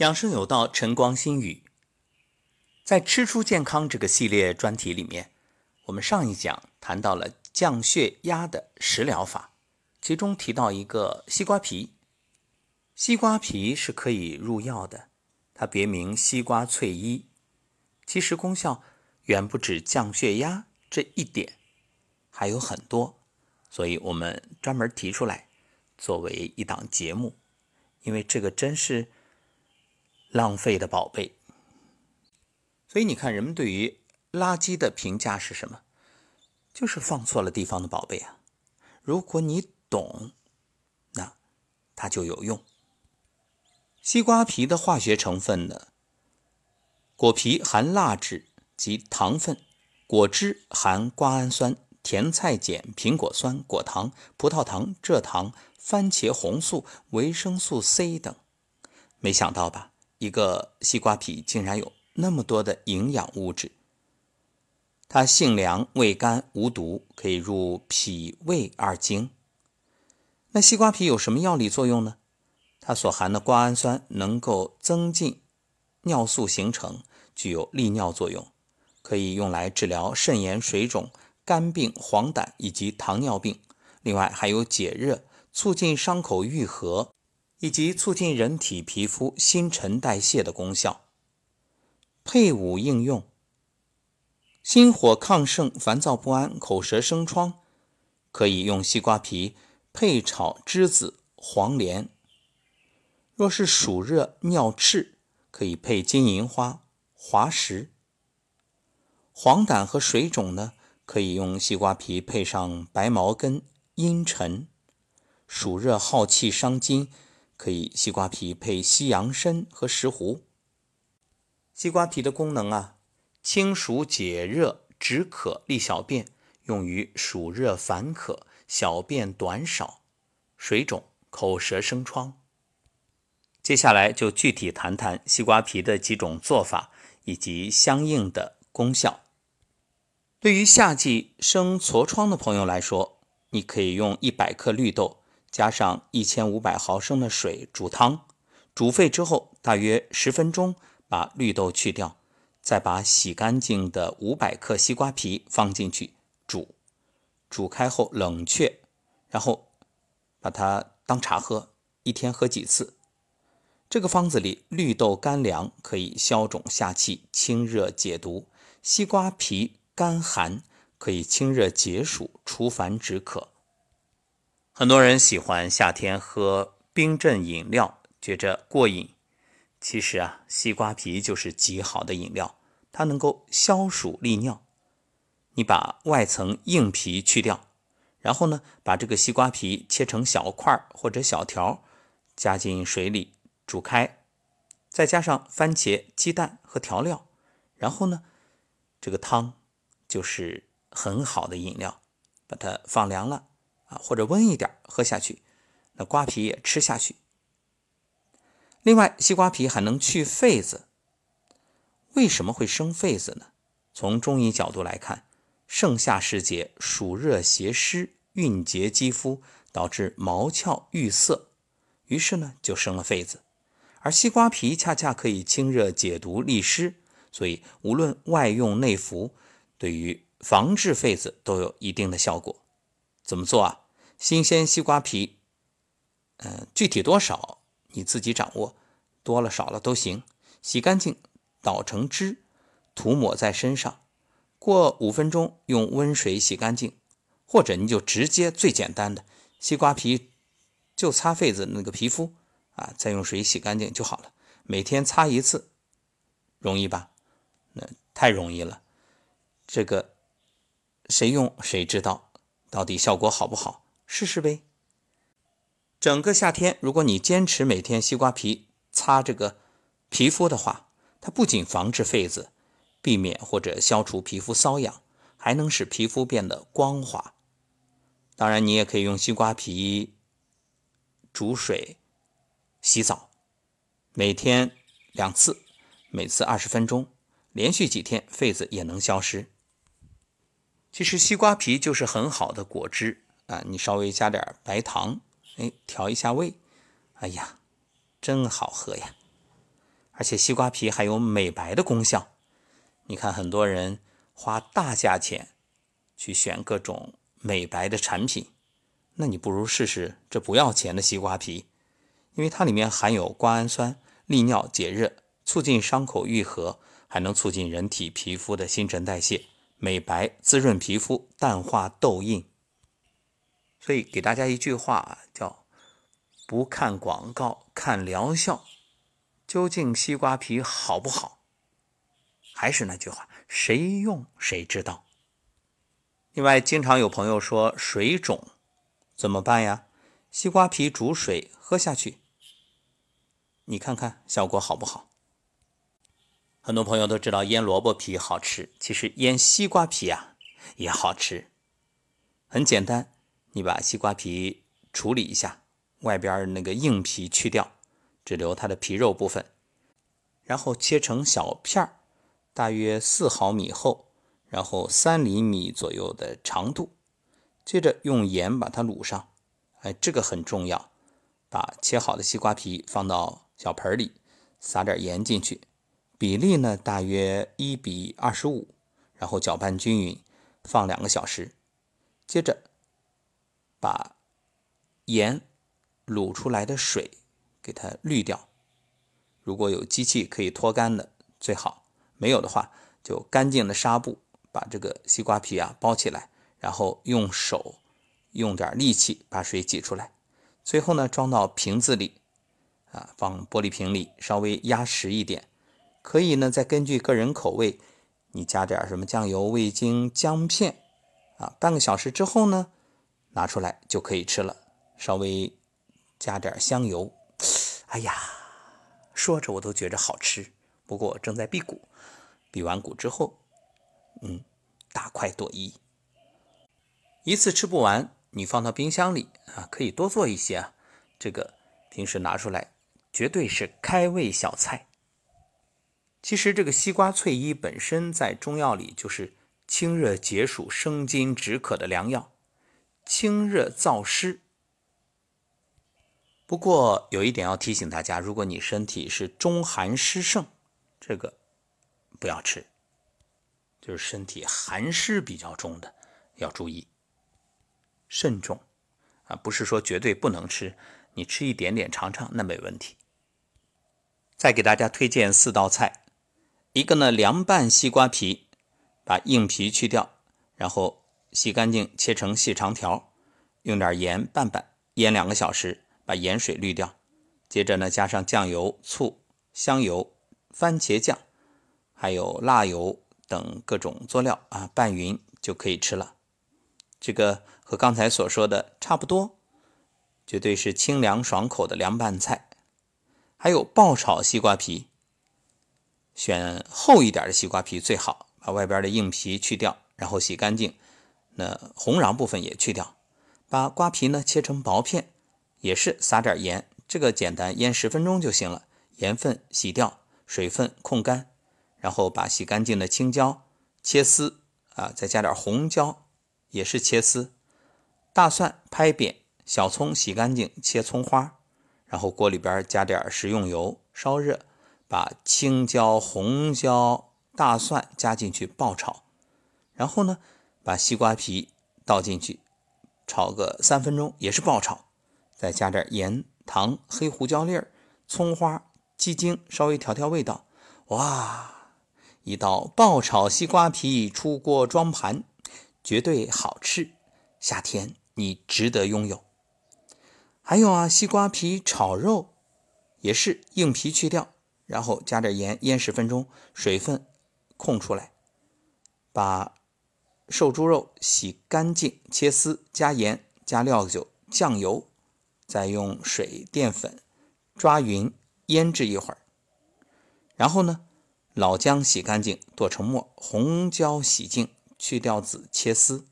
养生有道，晨光心语。在吃出健康这个系列专题里面，我们上一讲谈到了降血压的食疗法，其中提到一个西瓜皮。西瓜皮是可以入药的，它别名西瓜翠衣，其实功效远不止降血压这一点，还有很多，所以我们专门提出来作为一档节目，因为这个真是。浪费的宝贝，所以你看，人们对于垃圾的评价是什么？就是放错了地方的宝贝啊！如果你懂，那它就有用。西瓜皮的化学成分呢？果皮含蜡质及糖分，果汁含瓜氨酸、甜菜碱、苹果酸、果糖、葡萄糖、蔗糖、番茄红素、维生素 C 等。没想到吧？一个西瓜皮竟然有那么多的营养物质，它性凉、味甘、无毒，可以入脾胃二经。那西瓜皮有什么药理作用呢？它所含的瓜氨酸能够增进尿素形成，具有利尿作用，可以用来治疗肾炎、水肿、肝病、黄疸以及糖尿病。另外还有解热、促进伤口愈合。以及促进人体皮肤新陈代谢的功效。配伍应用：心火亢盛、烦躁不安、口舌生疮，可以用西瓜皮配炒栀子、黄连；若是暑热、尿赤，可以配金银花、滑石。黄疸和水肿呢，可以用西瓜皮配上白茅根、茵陈。暑热耗气伤筋。可以西瓜皮配西洋参和石斛。西瓜皮的功能啊，清暑解热、止渴、利小便，用于暑热烦渴、小便短少、水肿、口舌生疮。接下来就具体谈谈西瓜皮的几种做法以及相应的功效。对于夏季生痤疮的朋友来说，你可以用一百克绿豆。加上一千五百毫升的水煮汤，煮沸之后大约十分钟，把绿豆去掉，再把洗干净的五百克西瓜皮放进去煮，煮开后冷却，然后把它当茶喝，一天喝几次。这个方子里，绿豆干凉，可以消肿下气、清热解毒；西瓜皮干寒，可以清热解暑、除烦止渴。很多人喜欢夏天喝冰镇饮料，觉着过瘾。其实啊，西瓜皮就是极好的饮料，它能够消暑利尿。你把外层硬皮去掉，然后呢，把这个西瓜皮切成小块或者小条，加进水里煮开，再加上番茄、鸡蛋和调料，然后呢，这个汤就是很好的饮料。把它放凉了。啊，或者温一点喝下去，那瓜皮也吃下去。另外，西瓜皮还能去痱子。为什么会生痱子呢？从中医角度来看，盛夏时节暑热邪湿，蕴结肌肤，导致毛窍郁塞，于是呢就生了痱子。而西瓜皮恰恰可以清热解毒利湿，所以无论外用内服，对于防治痱子都有一定的效果。怎么做啊？新鲜西瓜皮，嗯，具体多少你自己掌握，多了少了都行。洗干净，捣成汁，涂抹在身上，过五分钟用温水洗干净，或者你就直接最简单的西瓜皮就擦痱子那个皮肤啊，再用水洗干净就好了。每天擦一次，容易吧？那太容易了，这个谁用谁知道。到底效果好不好？试试呗。整个夏天，如果你坚持每天西瓜皮擦这个皮肤的话，它不仅防治痱子，避免或者消除皮肤瘙痒，还能使皮肤变得光滑。当然，你也可以用西瓜皮煮水洗澡，每天两次，每次二十分钟，连续几天，痱子也能消失。其实西瓜皮就是很好的果汁啊，你稍微加点白糖，哎，调一下味，哎呀，真好喝呀！而且西瓜皮还有美白的功效。你看，很多人花大价钱去选各种美白的产品，那你不如试试这不要钱的西瓜皮，因为它里面含有瓜氨酸，利尿解热，促进伤口愈合，还能促进人体皮肤的新陈代谢，美白滋润皮肤，淡化痘印。所以给大家一句话啊叫：不看广告，看疗效。究竟西瓜皮好不好？还是那句话，谁用谁知道。另外，经常有朋友说水肿怎么办呀？西瓜皮煮水喝下去，你看看效果好不好？很多朋友都知道腌萝卜皮好吃，其实腌西瓜皮啊也好吃。很简单，你把西瓜皮处理一下，外边那个硬皮去掉。只留它的皮肉部分，然后切成小片儿，大约四毫米厚，然后三厘米左右的长度。接着用盐把它卤上，哎，这个很重要。把切好的西瓜皮放到小盆里，撒点盐进去，比例呢大约一比二十五，然后搅拌均匀，放两个小时。接着把盐卤出来的水。给它滤掉，如果有机器可以脱干的最好，没有的话就干净的纱布把这个西瓜皮啊包起来，然后用手用点力气把水挤出来，最后呢装到瓶子里，啊放玻璃瓶里，稍微压实一点，可以呢再根据个人口味，你加点什么酱油、味精、姜片，啊半个小时之后呢拿出来就可以吃了，稍微加点香油。哎呀，说着我都觉着好吃。不过正在辟谷，辟完谷之后，嗯，大快朵颐。一次吃不完，你放到冰箱里啊，可以多做一些啊。这个平时拿出来，绝对是开胃小菜。其实这个西瓜翠衣本身在中药里就是清热解暑、生津止渴的良药，清热燥湿。不过有一点要提醒大家，如果你身体是中寒湿盛，这个不要吃，就是身体寒湿比较重的要注意，慎重啊！不是说绝对不能吃，你吃一点点尝尝那没问题。再给大家推荐四道菜，一个呢凉拌西瓜皮，把硬皮去掉，然后洗干净切成细长条，用点盐拌拌，腌两个小时。把盐水滤掉，接着呢加上酱油、醋、香油、番茄酱，还有辣油等各种佐料啊，拌匀就可以吃了。这个和刚才所说的差不多，绝对是清凉爽口的凉拌菜。还有爆炒西瓜皮，选厚一点的西瓜皮最好，把外边的硬皮去掉，然后洗干净，那红瓤部分也去掉，把瓜皮呢切成薄片。也是撒点盐，这个简单，腌十分钟就行了。盐分洗掉，水分控干，然后把洗干净的青椒切丝啊，再加点红椒，也是切丝。大蒜拍扁，小葱洗干净切葱花，然后锅里边加点食用油，烧热，把青椒、红椒、大蒜加进去爆炒，然后呢，把西瓜皮倒进去，炒个三分钟，也是爆炒。再加点盐、糖、黑胡椒粒儿、葱花、鸡精，稍微调调味道。哇，一道爆炒西瓜皮出锅装盘，绝对好吃。夏天你值得拥有。还有啊，西瓜皮炒肉也是硬皮去掉，然后加点盐腌十分钟，水分控出来。把瘦猪肉洗干净切丝，加盐、加料酒、酱油。再用水淀粉抓匀腌制一会儿，然后呢，老姜洗干净剁成末，红椒洗净去掉籽切丝，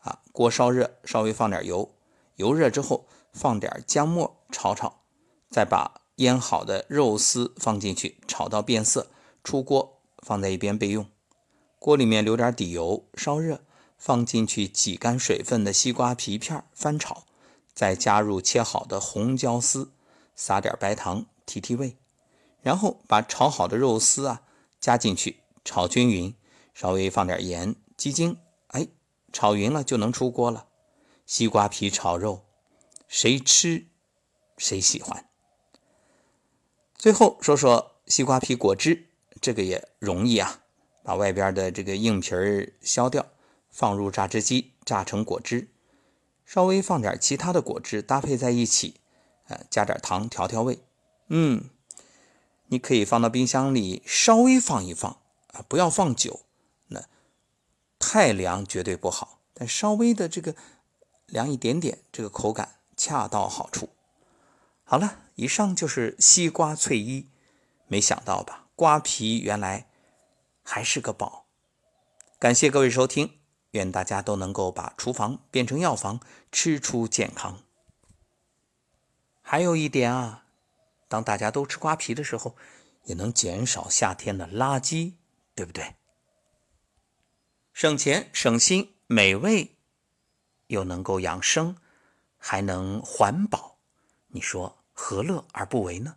啊，锅烧热，稍微放点油，油热之后放点姜末炒炒，再把腌好的肉丝放进去炒到变色，出锅放在一边备用。锅里面留点底油，烧热，放进去挤干水分的西瓜皮片翻炒。再加入切好的红椒丝，撒点白糖提提味，然后把炒好的肉丝啊加进去，炒均匀，稍微放点盐、鸡精，哎，炒匀了就能出锅了。西瓜皮炒肉，谁吃谁喜欢。最后说说西瓜皮果汁，这个也容易啊，把外边的这个硬皮儿削掉，放入榨汁机榨成果汁，稍微放点其他的果汁搭配在一起，呃，加点糖调调味，嗯。你可以放到冰箱里，稍微放一放啊，不要放久，那太凉绝对不好。但稍微的这个凉一点点，这个口感恰到好处。好了，以上就是西瓜脆衣，没想到吧？瓜皮原来还是个宝。感谢各位收听，愿大家都能够把厨房变成药房，吃出健康。还有一点啊。当大家都吃瓜皮的时候，也能减少夏天的垃圾，对不对？省钱省心，美味又能够养生，还能环保，你说何乐而不为呢？